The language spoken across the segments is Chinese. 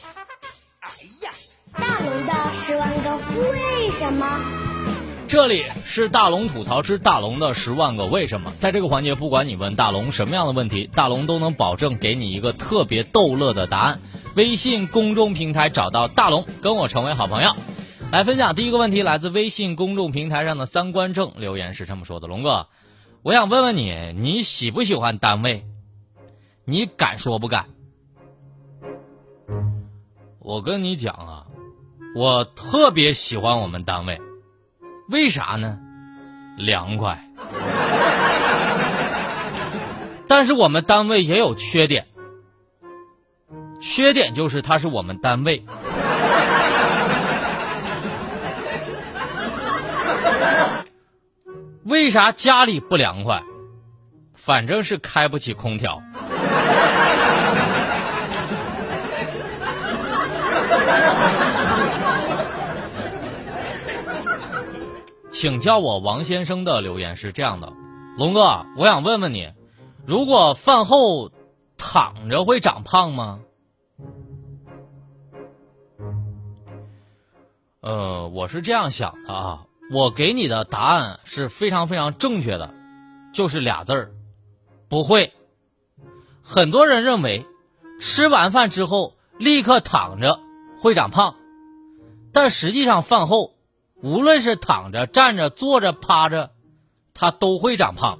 哎呀，大龙的十万个为什么？这里是大龙吐槽之大龙的十万个为什么。在这个环节，不管你问大龙什么样的问题，大龙都能保证给你一个特别逗乐的答案。微信公众平台找到大龙，跟我成为好朋友。来分享第一个问题，来自微信公众平台上的三观正留言是这么说的：龙哥，我想问问你，你喜不喜欢单位？你敢说不敢？我跟你讲啊，我特别喜欢我们单位，为啥呢？凉快。但是我们单位也有缺点，缺点就是它是我们单位。为啥家里不凉快？反正是开不起空调。请叫我王先生的留言是这样的：龙哥，我想问问你，如果饭后躺着会长胖吗？呃，我是这样想的啊，我给你的答案是非常非常正确的，就是俩字儿，不会。很多人认为吃完饭之后立刻躺着会长胖，但实际上饭后。无论是躺着、站着、坐着、趴着，他都会长胖。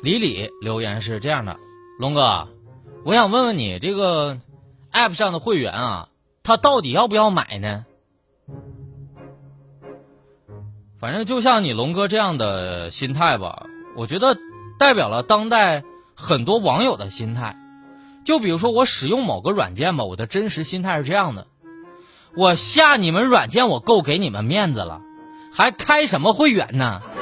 李李留言是这样的：龙哥，我想问问你，这个 App 上的会员啊，他到底要不要买呢？反正就像你龙哥这样的心态吧，我觉得代表了当代。很多网友的心态，就比如说我使用某个软件吧，我的真实心态是这样的：我下你们软件，我够给你们面子了，还开什么会员呢？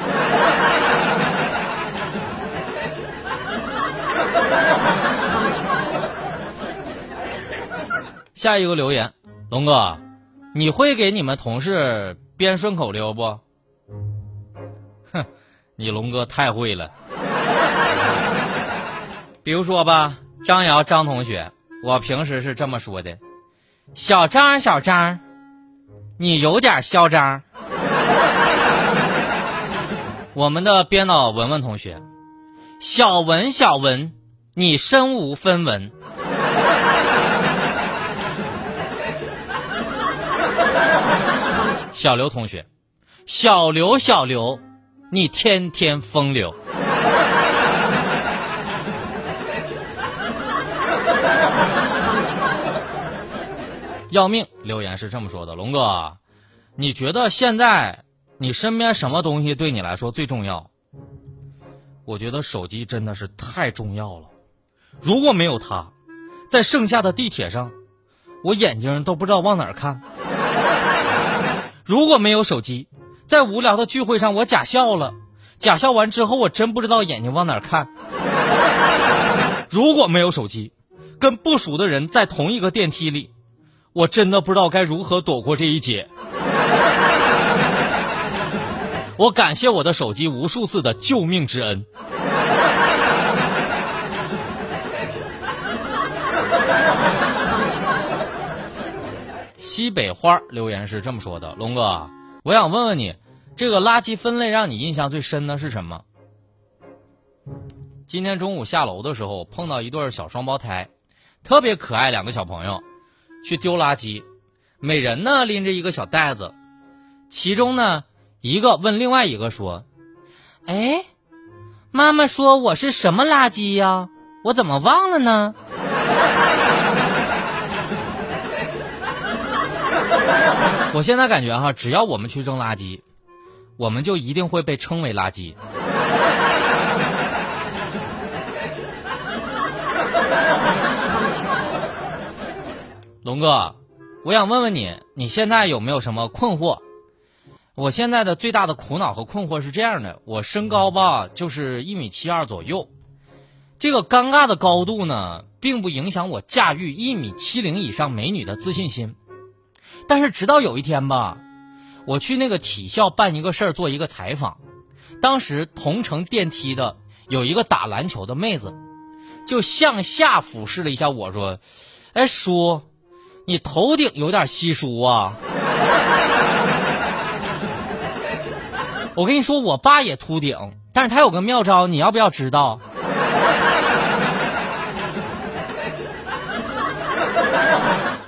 下一个留言，龙哥，你会给你们同事编顺口溜不？哼，你龙哥太会了。比如说吧，张瑶张同学，我平时是这么说的：“小张小张，你有点嚣张。” 我们的编导文文同学，小文小文，你身无分文。小刘同学，小刘小刘，你天天风流。要命！留言是这么说的：龙哥，你觉得现在你身边什么东西对你来说最重要？我觉得手机真的是太重要了。如果没有它，在剩下的地铁上，我眼睛都不知道往哪儿看。如果没有手机，在无聊的聚会上我假笑了，假笑完之后我真不知道眼睛往哪儿看。如果没有手机，跟不熟的人在同一个电梯里。我真的不知道该如何躲过这一劫。我感谢我的手机无数次的救命之恩。西北花留言是这么说的：“龙哥，我想问问你，这个垃圾分类让你印象最深的是什么？”今天中午下楼的时候碰到一对小双胞胎，特别可爱，两个小朋友。去丢垃圾，每人呢拎着一个小袋子，其中呢一个问另外一个说：“哎，妈妈说我是什么垃圾呀？我怎么忘了呢？”我现在感觉哈，只要我们去扔垃圾，我们就一定会被称为垃圾。龙哥，我想问问你，你现在有没有什么困惑？我现在的最大的苦恼和困惑是这样的：我身高吧，就是一米七二左右。这个尴尬的高度呢，并不影响我驾驭一米七零以上美女的自信心。但是直到有一天吧，我去那个体校办一个事儿，做一个采访，当时同乘电梯的有一个打篮球的妹子，就向下俯视了一下我说：“哎，叔，你头顶有点稀疏啊。”我跟你说，我爸也秃顶，但是他有个妙招，你要不要知道？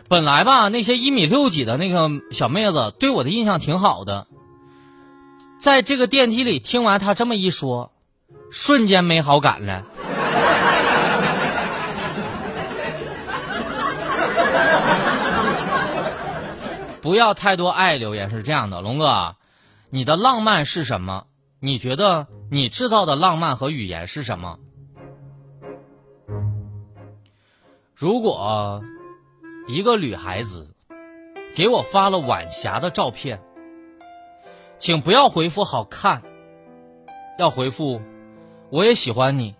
本来吧，那些一米六几的那个小妹子对我的印象挺好的，在这个电梯里听完他这么一说，瞬间没好感了。不要太多爱留言是这样的，龙哥，你的浪漫是什么？你觉得你制造的浪漫和语言是什么？如果。一个女孩子给我发了晚霞的照片，请不要回复好看，要回复我也喜欢你，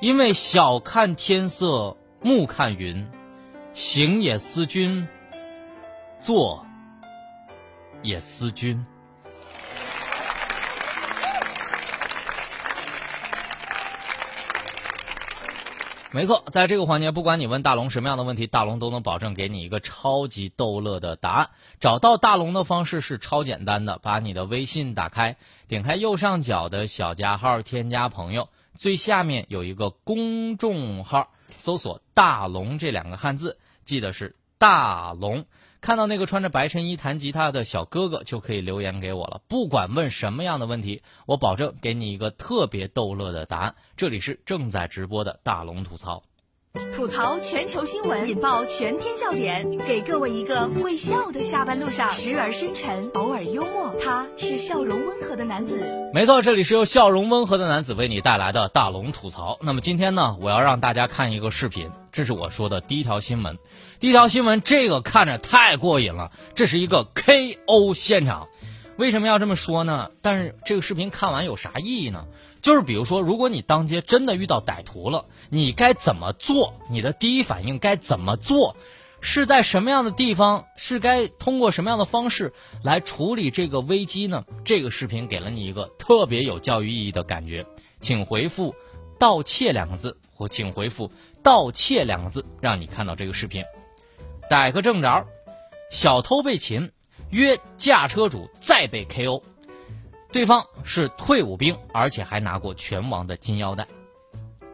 因为小看天色，暮看云，行也思君，坐也思君。没错，在这个环节，不管你问大龙什么样的问题，大龙都能保证给你一个超级逗乐的答案。找到大龙的方式是超简单的，把你的微信打开，点开右上角的小加号，添加朋友，最下面有一个公众号，搜索“大龙”这两个汉字，记得是大龙。看到那个穿着白衬衣弹吉他的小哥哥，就可以留言给我了。不管问什么样的问题，我保证给你一个特别逗乐的答案。这里是正在直播的大龙吐槽，吐槽全球新闻，引爆全天笑点，给各位一个会笑的下班路上，时而深沉，偶尔幽默。他是笑容温和的男子。没错，这里是由笑容温和的男子为你带来的大龙吐槽。那么今天呢，我要让大家看一个视频，这是我说的第一条新闻。第一条新闻，这个看着太过瘾了。这是一个 KO 现场，为什么要这么说呢？但是这个视频看完有啥意义呢？就是比如说，如果你当街真的遇到歹徒了，你该怎么做？你的第一反应该怎么做？是在什么样的地方？是该通过什么样的方式来处理这个危机呢？这个视频给了你一个特别有教育意义的感觉，请回复“盗窃”两个字，或请回复“盗窃”两个字，让你看到这个视频。逮个正着，小偷被擒，约驾车主再被 KO，对方是退伍兵，而且还拿过拳王的金腰带。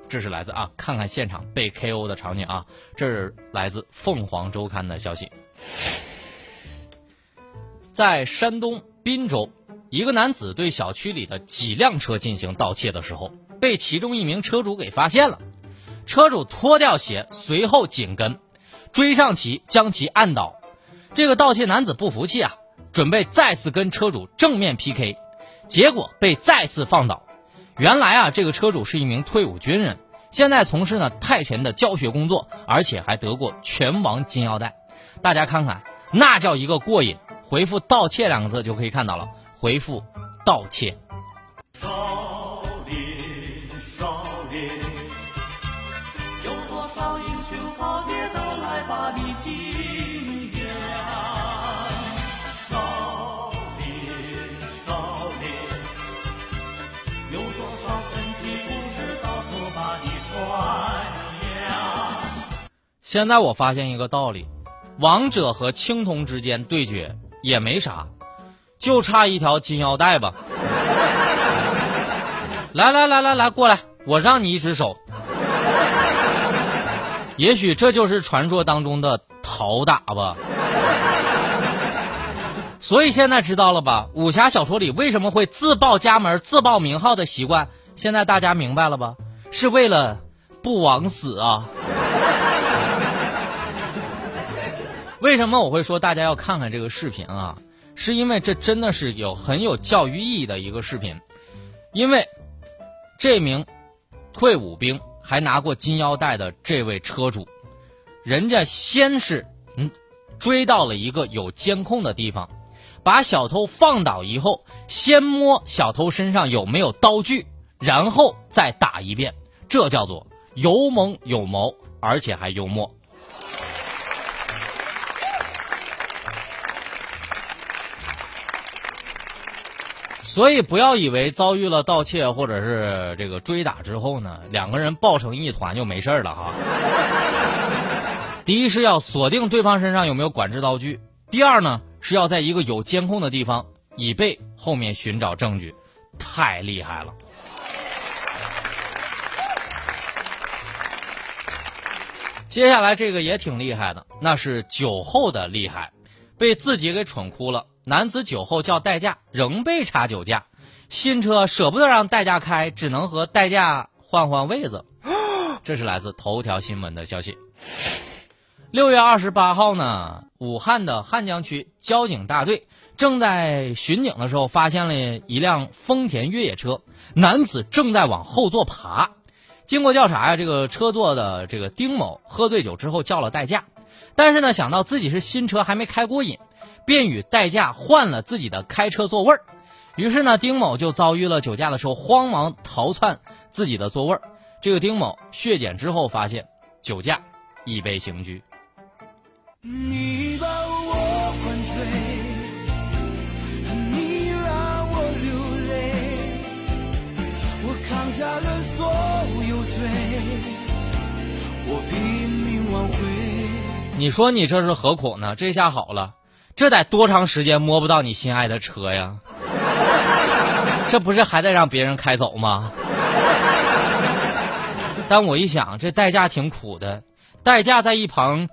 这是来自啊，看看现场被 KO 的场景啊，这是来自凤凰周刊的消息。在山东滨州，一个男子对小区里的几辆车进行盗窃的时候，被其中一名车主给发现了，车主脱掉鞋，随后紧跟。追上其，将其按倒。这个盗窃男子不服气啊，准备再次跟车主正面 PK，结果被再次放倒。原来啊，这个车主是一名退伍军人，现在从事呢泰拳的教学工作，而且还得过拳王金腰带。大家看看，那叫一个过瘾！回复“盗窃”两个字就可以看到了。回复“盗窃”。现在我发现一个道理，王者和青铜之间对决也没啥，就差一条金腰带吧。来来来来来，过来，我让你一只手。也许这就是传说当中的讨打吧。所以现在知道了吧？武侠小说里为什么会自报家门、自报名号的习惯？现在大家明白了吧？是为了不枉死啊。为什么我会说大家要看看这个视频啊？是因为这真的是有很有教育意义的一个视频，因为这名退伍兵还拿过金腰带的这位车主，人家先是嗯追到了一个有监控的地方，把小偷放倒以后，先摸小偷身上有没有刀具，然后再打一遍，这叫做有猛有谋，而且还幽默。所以不要以为遭遇了盗窃或者是这个追打之后呢，两个人抱成一团就没事了哈。第一是要锁定对方身上有没有管制刀具，第二呢是要在一个有监控的地方，以备后面寻找证据。太厉害了！接下来这个也挺厉害的，那是酒后的厉害，被自己给蠢哭了。男子酒后叫代驾，仍被查酒驾，新车舍不得让代驾开，只能和代驾换换位子。这是来自头条新闻的消息。六月二十八号呢，武汉的汉江区交警大队正在巡警的时候，发现了一辆丰田越野车，男子正在往后座爬。经过调查呀，这个车座的这个丁某喝醉酒之后叫了代驾，但是呢，想到自己是新车还没开过瘾。便与代驾换了自己的开车座位儿，于是呢，丁某就遭遇了酒驾的时候，慌忙逃窜自己的座位儿。这个丁某血检之后发现酒驾，已被刑拘。你把我灌醉，你让我流泪，我扛下了所有罪，我拼命挽回。你说你这是何苦呢？这下好了。这得多长时间摸不到你心爱的车呀？这不是还得让别人开走吗？但我一想，这代驾挺苦的，代驾在一旁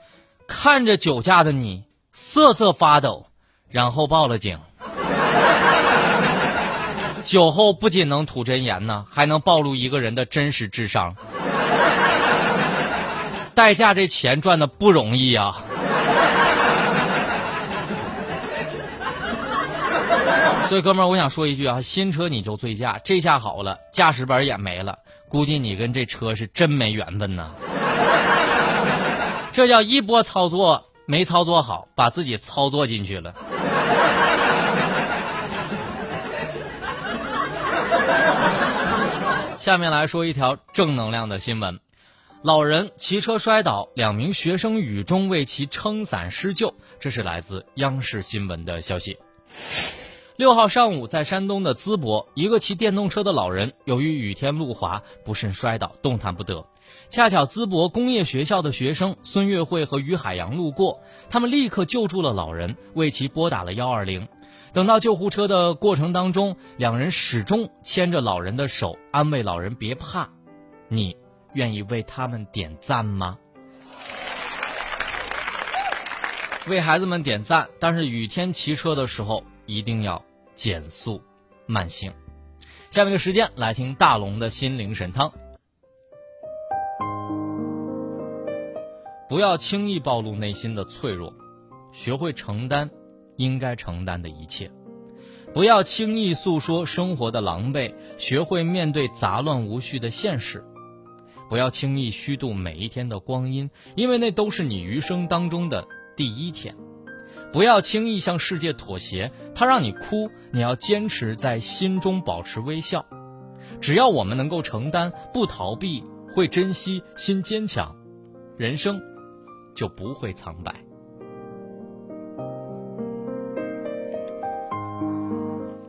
看着酒驾的你瑟瑟发抖，然后报了警。酒后不仅能吐真言呢，还能暴露一个人的真实智商。代驾这钱赚的不容易呀。所以，哥们儿，我想说一句啊，新车你就醉驾，这下好了，驾驶本也没了，估计你跟这车是真没缘分呐。这叫一波操作没操作好，把自己操作进去了。下面来说一条正能量的新闻：老人骑车摔倒，两名学生雨中为其撑伞施救。这是来自央视新闻的消息。六号上午，在山东的淄博，一个骑电动车的老人由于雨天路滑，不慎摔倒，动弹不得。恰巧淄博工业学校的学生孙月慧和于海洋路过，他们立刻救助了老人，为其拨打了幺二零。等到救护车的过程当中，两人始终牵着老人的手，安慰老人别怕。你愿意为他们点赞吗？为孩子们点赞，但是雨天骑车的时候。一定要减速慢行。下面的时间来听大龙的心灵神汤。不要轻易暴露内心的脆弱，学会承担应该承担的一切。不要轻易诉说生活的狼狈，学会面对杂乱无序的现实。不要轻易虚度每一天的光阴，因为那都是你余生当中的第一天。不要轻易向世界妥协，他让你哭，你要坚持在心中保持微笑。只要我们能够承担，不逃避，会珍惜，心坚强，人生就不会苍白。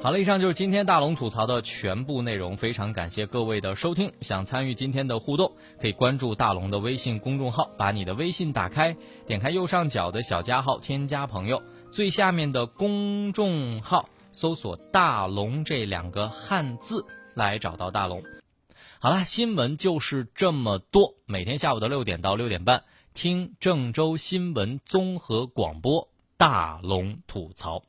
好了，以上就是今天大龙吐槽的全部内容。非常感谢各位的收听。想参与今天的互动，可以关注大龙的微信公众号，把你的微信打开，点开右上角的小加号，添加朋友，最下面的公众号搜索“大龙”这两个汉字来找到大龙。好了，新闻就是这么多。每天下午的六点到六点半，听郑州新闻综合广播，大龙吐槽。